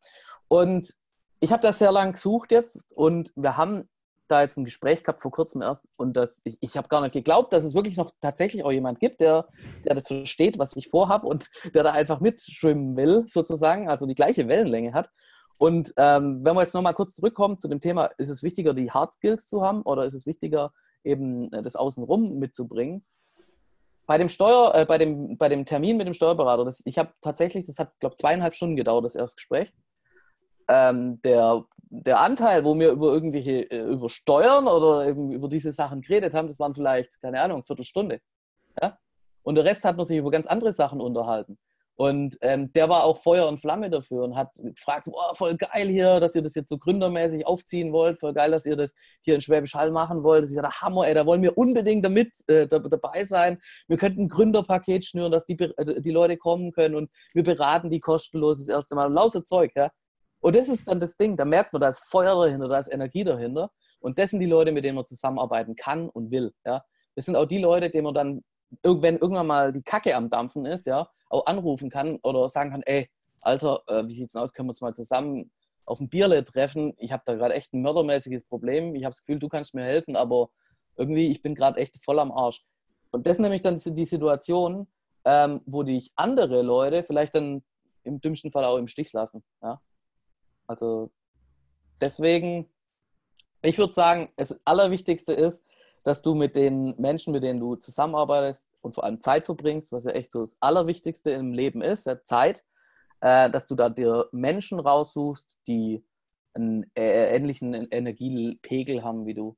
Und ich habe das sehr lange gesucht jetzt und wir haben da jetzt ein Gespräch gehabt vor kurzem erst und das, ich, ich habe gar nicht geglaubt, dass es wirklich noch tatsächlich auch jemand gibt, der, der das versteht, was ich vorhabe und der da einfach mitschwimmen will, sozusagen, also die gleiche Wellenlänge hat. Und ähm, wenn wir jetzt nochmal kurz zurückkommen zu dem Thema, ist es wichtiger, die Hard Skills zu haben oder ist es wichtiger, eben äh, das Außenrum mitzubringen? Bei dem Steuer, äh, bei, dem, bei dem Termin mit dem Steuerberater, das, ich habe tatsächlich, das hat, glaube ich, zweieinhalb Stunden gedauert, das erste Gespräch. Ähm, der der Anteil, wo wir über irgendwelche, äh, über Steuern oder eben über diese Sachen geredet haben, das waren vielleicht, keine Ahnung, eine Viertelstunde. Ja? Und der Rest hat man sich über ganz andere Sachen unterhalten. Und ähm, der war auch Feuer und Flamme dafür und hat gefragt, oh, voll geil hier, dass ihr das jetzt so gründermäßig aufziehen wollt, voll geil, dass ihr das hier in Schwäbisch Hall machen wollt. Das ist ja der Hammer, ey, da wollen wir unbedingt damit äh, dabei sein. Wir könnten ein Gründerpaket schnüren, dass die, äh, die Leute kommen können und wir beraten die kostenlos das erste Mal. Lauser Zeug, ja. Und das ist dann das Ding, da merkt man, da ist Feuer dahinter, da ist Energie dahinter. Und das sind die Leute, mit denen man zusammenarbeiten kann und will. Ja? Das sind auch die Leute, denen man dann, wenn irgendwann mal die Kacke am Dampfen ist, ja, auch anrufen kann oder sagen kann, ey, Alter, äh, wie sieht's denn aus, können wir uns mal zusammen auf ein Bierle treffen? Ich habe da gerade echt ein mördermäßiges Problem. Ich habe das Gefühl, du kannst mir helfen, aber irgendwie, ich bin gerade echt voll am Arsch. Und das ist nämlich dann die Situation, ähm, wo dich andere Leute vielleicht dann im dümmsten Fall auch im Stich lassen. Ja? Also deswegen, ich würde sagen, das Allerwichtigste ist, dass du mit den Menschen, mit denen du zusammenarbeitest und vor allem Zeit verbringst, was ja echt so das Allerwichtigste im Leben ist, ja, Zeit, äh, dass du da dir Menschen raussuchst, die einen äh, ähnlichen Energiepegel haben wie du.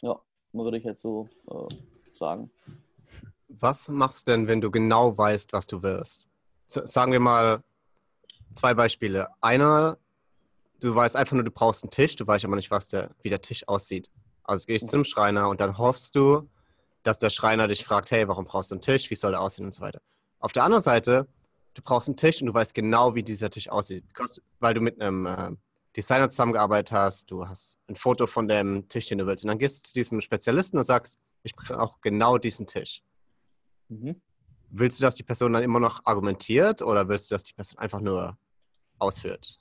Ja, würde ich jetzt so äh, sagen. Was machst du denn, wenn du genau weißt, was du wirst? Sagen wir mal zwei Beispiele. Einer, du weißt einfach nur, du brauchst einen Tisch, du weißt aber nicht, was der, wie der Tisch aussieht. Also gehst du zum Schreiner und dann hoffst du, dass der Schreiner dich fragt, hey, warum brauchst du einen Tisch, wie soll der aussehen und so weiter. Auf der anderen Seite, du brauchst einen Tisch und du weißt genau, wie dieser Tisch aussieht, weil du mit einem äh, Designer zusammengearbeitet hast, du hast ein Foto von dem Tisch, den du willst. Und dann gehst du zu diesem Spezialisten und sagst, ich brauche genau diesen Tisch. Mhm. Willst du, dass die Person dann immer noch argumentiert oder willst du, dass die Person einfach nur ausführt?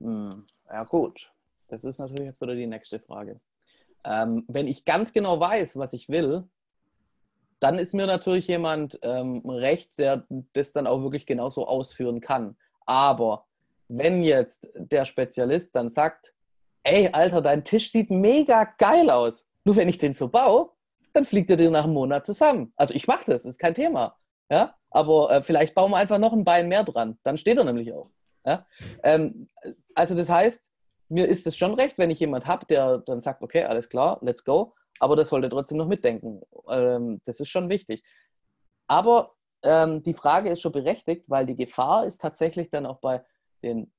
Hm, ja, gut. Das ist natürlich jetzt wieder die nächste Frage. Ähm, wenn ich ganz genau weiß, was ich will, dann ist mir natürlich jemand ähm, recht, der das dann auch wirklich genauso ausführen kann. Aber wenn jetzt der Spezialist dann sagt, ey, Alter, dein Tisch sieht mega geil aus. Nur wenn ich den so baue, dann fliegt er dir nach einem Monat zusammen. Also ich mache das, ist kein Thema. Ja? Aber äh, vielleicht bauen wir einfach noch ein Bein mehr dran. Dann steht er nämlich auch. Ja? Ähm, also das heißt, mir ist es schon recht, wenn ich jemand habe, der dann sagt, okay, alles klar, let's go. Aber das sollte trotzdem noch mitdenken. Ähm, das ist schon wichtig. Aber ähm, die Frage ist schon berechtigt, weil die Gefahr ist tatsächlich dann auch bei den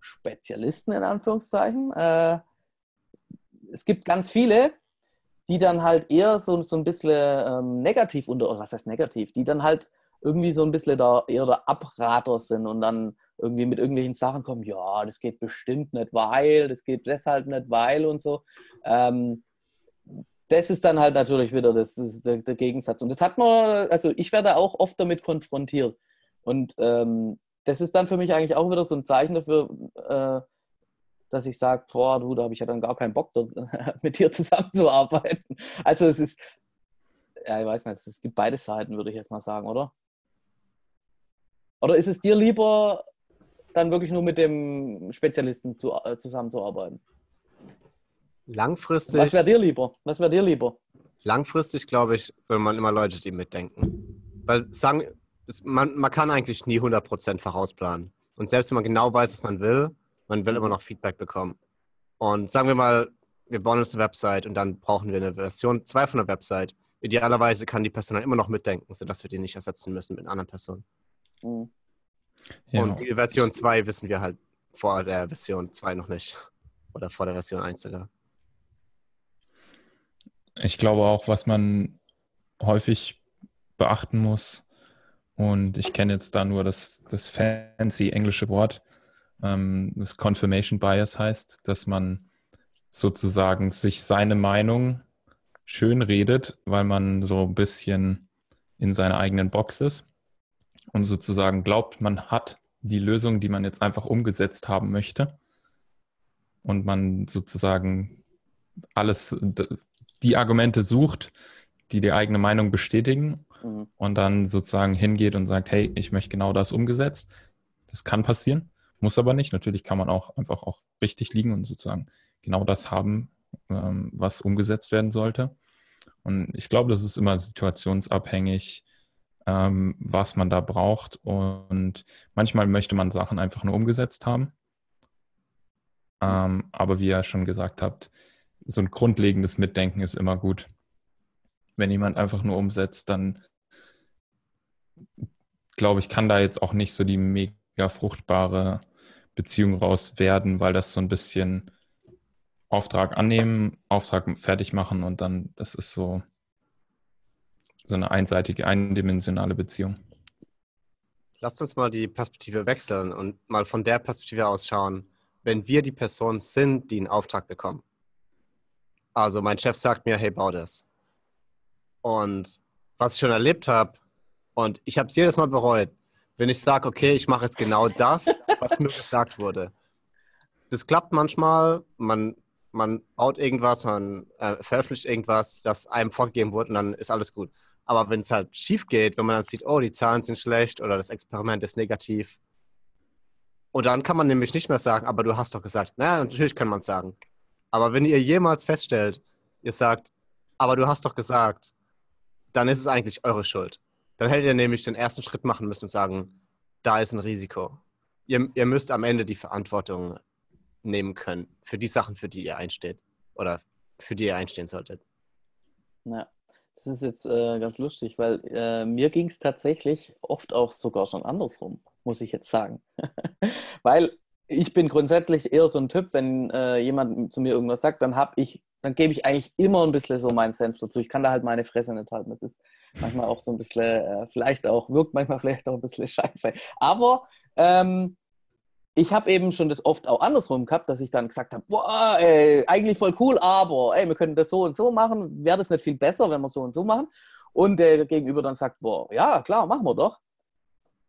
Spezialisten in Anführungszeichen. Äh, es gibt ganz viele, die dann halt eher so, so ein bisschen ähm, negativ unter, oder was heißt negativ, die dann halt irgendwie so ein bisschen da eher der Abrater sind und dann irgendwie mit irgendwelchen Sachen kommen, ja, das geht bestimmt nicht, weil, das geht deshalb nicht, weil und so. Ähm, das ist dann halt natürlich wieder das, das der, der, Gegensatz. Und das hat man, also ich werde auch oft damit konfrontiert. Und ähm, das ist dann für mich eigentlich auch wieder so ein Zeichen dafür, äh, dass ich sage, boah, du, da habe ich ja dann gar keinen Bock, [LAUGHS] mit dir zusammenzuarbeiten. Also es ist, ja, ich weiß nicht, es gibt beide Seiten, würde ich jetzt mal sagen, oder? Oder ist es dir lieber, dann wirklich nur mit dem Spezialisten zu, äh, zusammenzuarbeiten? Langfristig. Was wäre dir lieber? Was wäre dir lieber? Langfristig, glaube ich, will man immer Leute, die mitdenken. Weil sagen, man, man kann eigentlich nie 100% vorausplanen. Und selbst wenn man genau weiß, was man will, man will immer noch Feedback bekommen. Und sagen wir mal, wir bauen uns eine Website und dann brauchen wir eine Version 2 von der Website. Idealerweise kann die Person dann immer noch mitdenken, sodass wir die nicht ersetzen müssen mit einer anderen Person. Mhm. Ja. Und die Version 2 wissen wir halt vor der Version 2 noch nicht. Oder vor der Version 1 sogar. Ich glaube auch, was man häufig beachten muss, und ich kenne jetzt da nur das, das fancy englische Wort, ähm, das Confirmation Bias heißt, dass man sozusagen sich seine Meinung schön redet, weil man so ein bisschen in seiner eigenen Box ist und sozusagen glaubt, man hat die Lösung, die man jetzt einfach umgesetzt haben möchte und man sozusagen alles, die Argumente sucht, die die eigene Meinung bestätigen mhm. und dann sozusagen hingeht und sagt, hey, ich möchte genau das umgesetzt. Das kann passieren. Muss aber nicht. Natürlich kann man auch einfach auch richtig liegen und sozusagen genau das haben, ähm, was umgesetzt werden sollte. Und ich glaube, das ist immer situationsabhängig, ähm, was man da braucht. Und manchmal möchte man Sachen einfach nur umgesetzt haben. Ähm, aber wie ihr schon gesagt habt, so ein grundlegendes Mitdenken ist immer gut. Wenn jemand einfach nur umsetzt, dann glaube ich, kann da jetzt auch nicht so die mega fruchtbare Beziehung raus werden, weil das so ein bisschen Auftrag annehmen, Auftrag fertig machen und dann, das ist so, so eine einseitige, eindimensionale Beziehung. Lasst uns mal die Perspektive wechseln und mal von der Perspektive aus schauen, wenn wir die Person sind, die einen Auftrag bekommen. Also mein Chef sagt mir, hey, bau das. Und was ich schon erlebt habe, und ich habe es jedes Mal bereut, wenn ich sage, okay, ich mache jetzt genau das, was mir gesagt wurde. Das klappt manchmal, man, man baut irgendwas, man äh, veröffentlicht irgendwas, das einem vorgegeben wurde und dann ist alles gut. Aber wenn es halt schief geht, wenn man dann sieht, oh, die Zahlen sind schlecht oder das Experiment ist negativ, und dann kann man nämlich nicht mehr sagen, aber du hast doch gesagt. Naja, natürlich kann man es sagen. Aber wenn ihr jemals feststellt, ihr sagt, aber du hast doch gesagt, dann ist es eigentlich eure Schuld. Dann hättet ihr nämlich den ersten Schritt machen müssen und sagen, da ist ein Risiko. Ihr, ihr müsst am Ende die Verantwortung nehmen können für die Sachen, für die ihr einsteht oder für die ihr einstehen solltet. Ja. Das ist jetzt äh, ganz lustig, weil äh, mir ging es tatsächlich oft auch sogar schon andersrum, muss ich jetzt sagen. [LAUGHS] weil ich bin grundsätzlich eher so ein Typ, wenn äh, jemand zu mir irgendwas sagt, dann habe ich, dann gebe ich eigentlich immer ein bisschen so meinen Senf dazu. Ich kann da halt meine Fresse nicht halten. Das ist manchmal auch so ein bisschen, äh, vielleicht auch, wirkt manchmal [LAUGHS] vielleicht auch ein bisschen scheiße. Aber ähm, ich habe eben schon das oft auch andersrum gehabt, dass ich dann gesagt habe, boah, ey, eigentlich voll cool, aber ey, wir können das so und so machen. Wäre das nicht viel besser, wenn wir so und so machen? Und der Gegenüber dann sagt, boah, ja, klar, machen wir doch.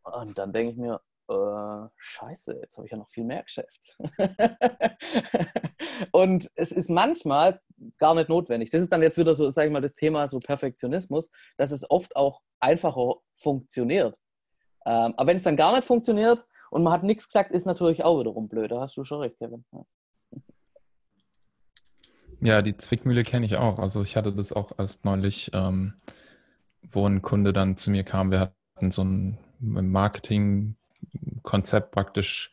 Und dann denke ich mir, äh, scheiße, jetzt habe ich ja noch viel mehr Geschäft. [LAUGHS] und es ist manchmal gar nicht notwendig. Das ist dann jetzt wieder so, sage ich mal, das Thema so Perfektionismus, dass es oft auch einfacher funktioniert. Ähm, aber wenn es dann gar nicht funktioniert und man hat nichts gesagt, ist natürlich auch wiederum blöd. Da hast du schon recht, Kevin. Ja. Ja, die Zwickmühle kenne ich auch. Also ich hatte das auch erst neulich, ähm, wo ein Kunde dann zu mir kam. Wir hatten so ein Marketing Konzept praktisch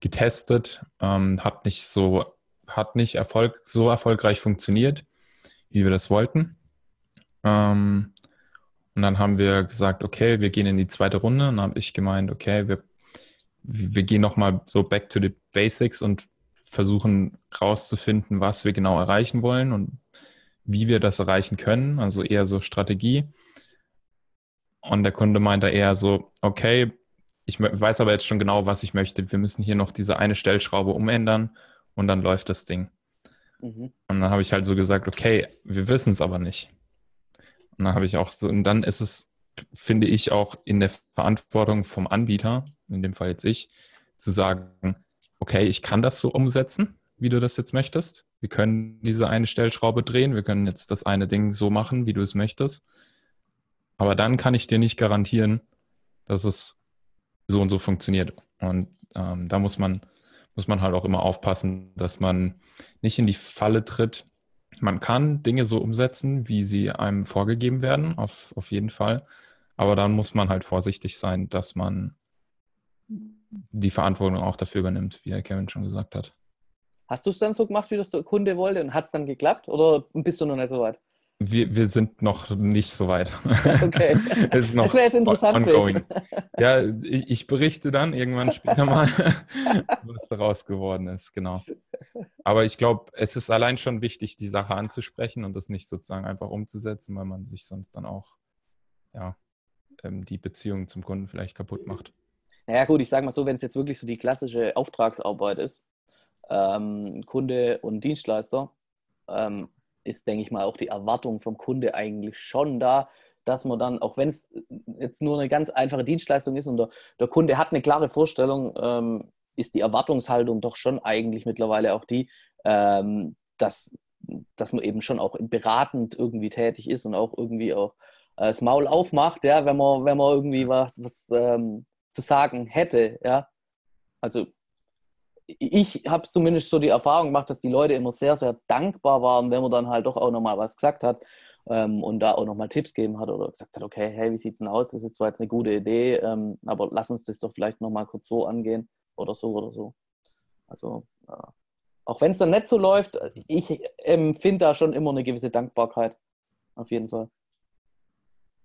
getestet, ähm, hat nicht so, hat nicht Erfolg, so erfolgreich funktioniert, wie wir das wollten. Ähm, und dann haben wir gesagt, okay, wir gehen in die zweite Runde. Und dann habe ich gemeint, okay, wir, wir gehen nochmal so back to the basics und versuchen rauszufinden, was wir genau erreichen wollen und wie wir das erreichen können. Also eher so Strategie. Und der Kunde meinte eher so, okay, ich weiß aber jetzt schon genau, was ich möchte. Wir müssen hier noch diese eine Stellschraube umändern und dann läuft das Ding. Mhm. Und dann habe ich halt so gesagt, okay, wir wissen es aber nicht. Und dann habe ich auch so, und dann ist es, finde ich, auch in der Verantwortung vom Anbieter, in dem Fall jetzt ich, zu sagen, okay, ich kann das so umsetzen, wie du das jetzt möchtest. Wir können diese eine Stellschraube drehen, wir können jetzt das eine Ding so machen, wie du es möchtest. Aber dann kann ich dir nicht garantieren, dass es so und so funktioniert. Und ähm, da muss man, muss man halt auch immer aufpassen, dass man nicht in die Falle tritt. Man kann Dinge so umsetzen, wie sie einem vorgegeben werden, auf, auf jeden Fall. Aber dann muss man halt vorsichtig sein, dass man die Verantwortung auch dafür übernimmt, wie der Kevin schon gesagt hat. Hast du es dann so gemacht, wie das der Kunde wollte und hat es dann geklappt oder bist du noch nicht so weit? Wir, wir sind noch nicht so weit. Okay. [LAUGHS] es ist noch das wäre jetzt interessant. Ongoing. Ja, ich, ich, berichte dann irgendwann später mal, [LAUGHS] was daraus geworden ist, genau. Aber ich glaube, es ist allein schon wichtig, die Sache anzusprechen und das nicht sozusagen einfach umzusetzen, weil man sich sonst dann auch ja, ähm, die Beziehung zum Kunden vielleicht kaputt macht. Naja, gut, ich sage mal so, wenn es jetzt wirklich so die klassische Auftragsarbeit ist, ähm, Kunde und Dienstleister, ähm, ist, denke ich mal, auch die Erwartung vom Kunde eigentlich schon da, dass man dann, auch wenn es jetzt nur eine ganz einfache Dienstleistung ist und der, der Kunde hat eine klare Vorstellung, ähm, ist die Erwartungshaltung doch schon eigentlich mittlerweile auch die, ähm, dass, dass man eben schon auch beratend irgendwie tätig ist und auch irgendwie auch äh, das Maul aufmacht, ja, wenn man, wenn man irgendwie was, was ähm, zu sagen hätte, ja. Also ich habe zumindest so die Erfahrung gemacht, dass die Leute immer sehr, sehr dankbar waren, wenn man dann halt doch auch nochmal was gesagt hat ähm, und da auch nochmal Tipps gegeben hat oder gesagt hat, okay, hey, wie sieht es denn aus? Das ist zwar jetzt eine gute Idee, ähm, aber lass uns das doch vielleicht nochmal kurz so angehen oder so oder so. Also, ja. auch wenn es dann nicht so läuft, ich empfinde da schon immer eine gewisse Dankbarkeit. Auf jeden Fall.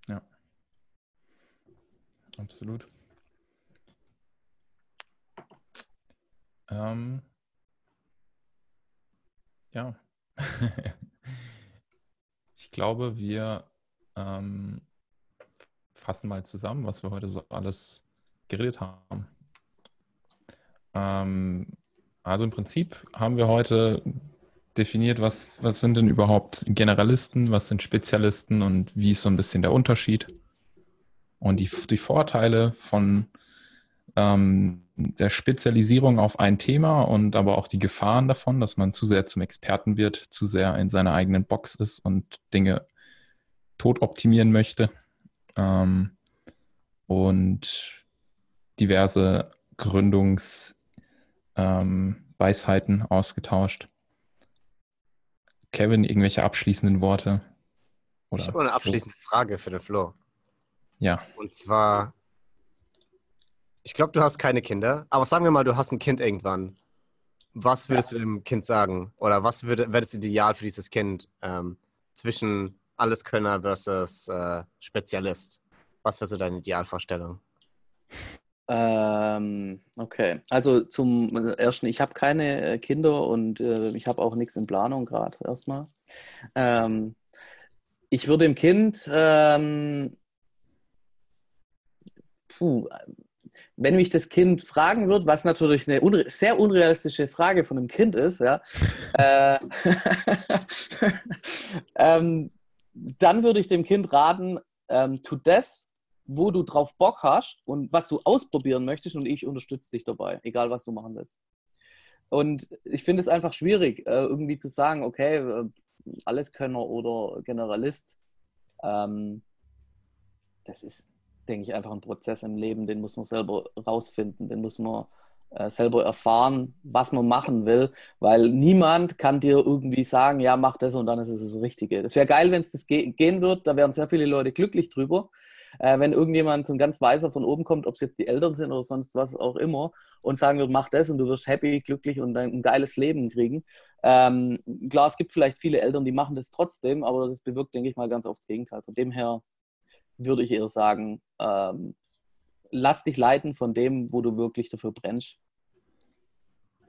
Ja. Absolut. Ähm, ja. [LAUGHS] ich glaube, wir ähm, fassen mal zusammen, was wir heute so alles geredet haben. Ähm, also im Prinzip haben wir heute definiert, was, was sind denn überhaupt Generalisten, was sind Spezialisten und wie ist so ein bisschen der Unterschied. Und die, die Vorteile von ähm, der Spezialisierung auf ein Thema und aber auch die Gefahren davon, dass man zu sehr zum Experten wird, zu sehr in seiner eigenen Box ist und Dinge tot optimieren möchte. Ähm, und diverse Gründungsweisheiten ähm, ausgetauscht. Kevin, irgendwelche abschließenden Worte? Oder ich habe eine abschließende Frage für den Flo. Ja. Und zwar, ich glaube, du hast keine Kinder, aber sagen wir mal, du hast ein Kind irgendwann. Was würdest ja. du dem Kind sagen? Oder was wäre das Ideal für dieses Kind ähm, zwischen Alleskönner versus äh, Spezialist? Was wäre so deine Idealvorstellung? Ähm, okay, also zum ersten, ich habe keine äh, Kinder und äh, ich habe auch nichts in Planung gerade erstmal. Ähm, ich würde dem Kind, ähm, puh, wenn mich das Kind fragen wird, was natürlich eine unre sehr unrealistische Frage von einem Kind ist, ja, äh, [LAUGHS] ähm, dann würde ich dem Kind raten, ähm, tu das, wo du drauf Bock hast und was du ausprobieren möchtest und ich unterstütze dich dabei, egal was du machen willst. Und ich finde es einfach schwierig, äh, irgendwie zu sagen, okay, äh, Alleskönner oder Generalist. Ähm, das ist, denke ich, einfach ein Prozess im Leben, den muss man selber rausfinden, den muss man äh, selber erfahren, was man machen will, weil niemand kann dir irgendwie sagen, ja, mach das und dann ist es das Richtige. Das wäre geil, wenn es das ge gehen wird, da wären sehr viele Leute glücklich drüber. Äh, wenn irgendjemand so ein ganz Weiser von oben kommt, ob es jetzt die Eltern sind oder sonst was auch immer, und sagen wird, mach das und du wirst happy, glücklich und ein, geiles Leben kriegen. Ähm, klar, es gibt vielleicht viele Eltern, die machen das trotzdem, aber das bewirkt, denke ich mal, ganz oft das Gegenteil. Von dem her würde ich eher sagen, ähm, lass dich leiten von dem, wo du wirklich dafür brennst.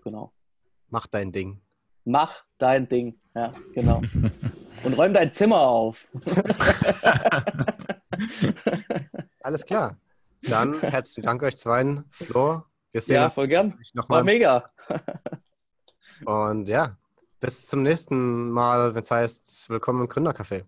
Genau. Mach dein Ding. Mach dein Ding, ja, genau. [LAUGHS] Und räum dein Zimmer auf. [LAUGHS] Alles klar. Dann herzlichen Dank euch zwei, Flo. Wir sehen ja, voll gern. War mega. Und ja, bis zum nächsten Mal, wenn es heißt, willkommen im Gründercafé.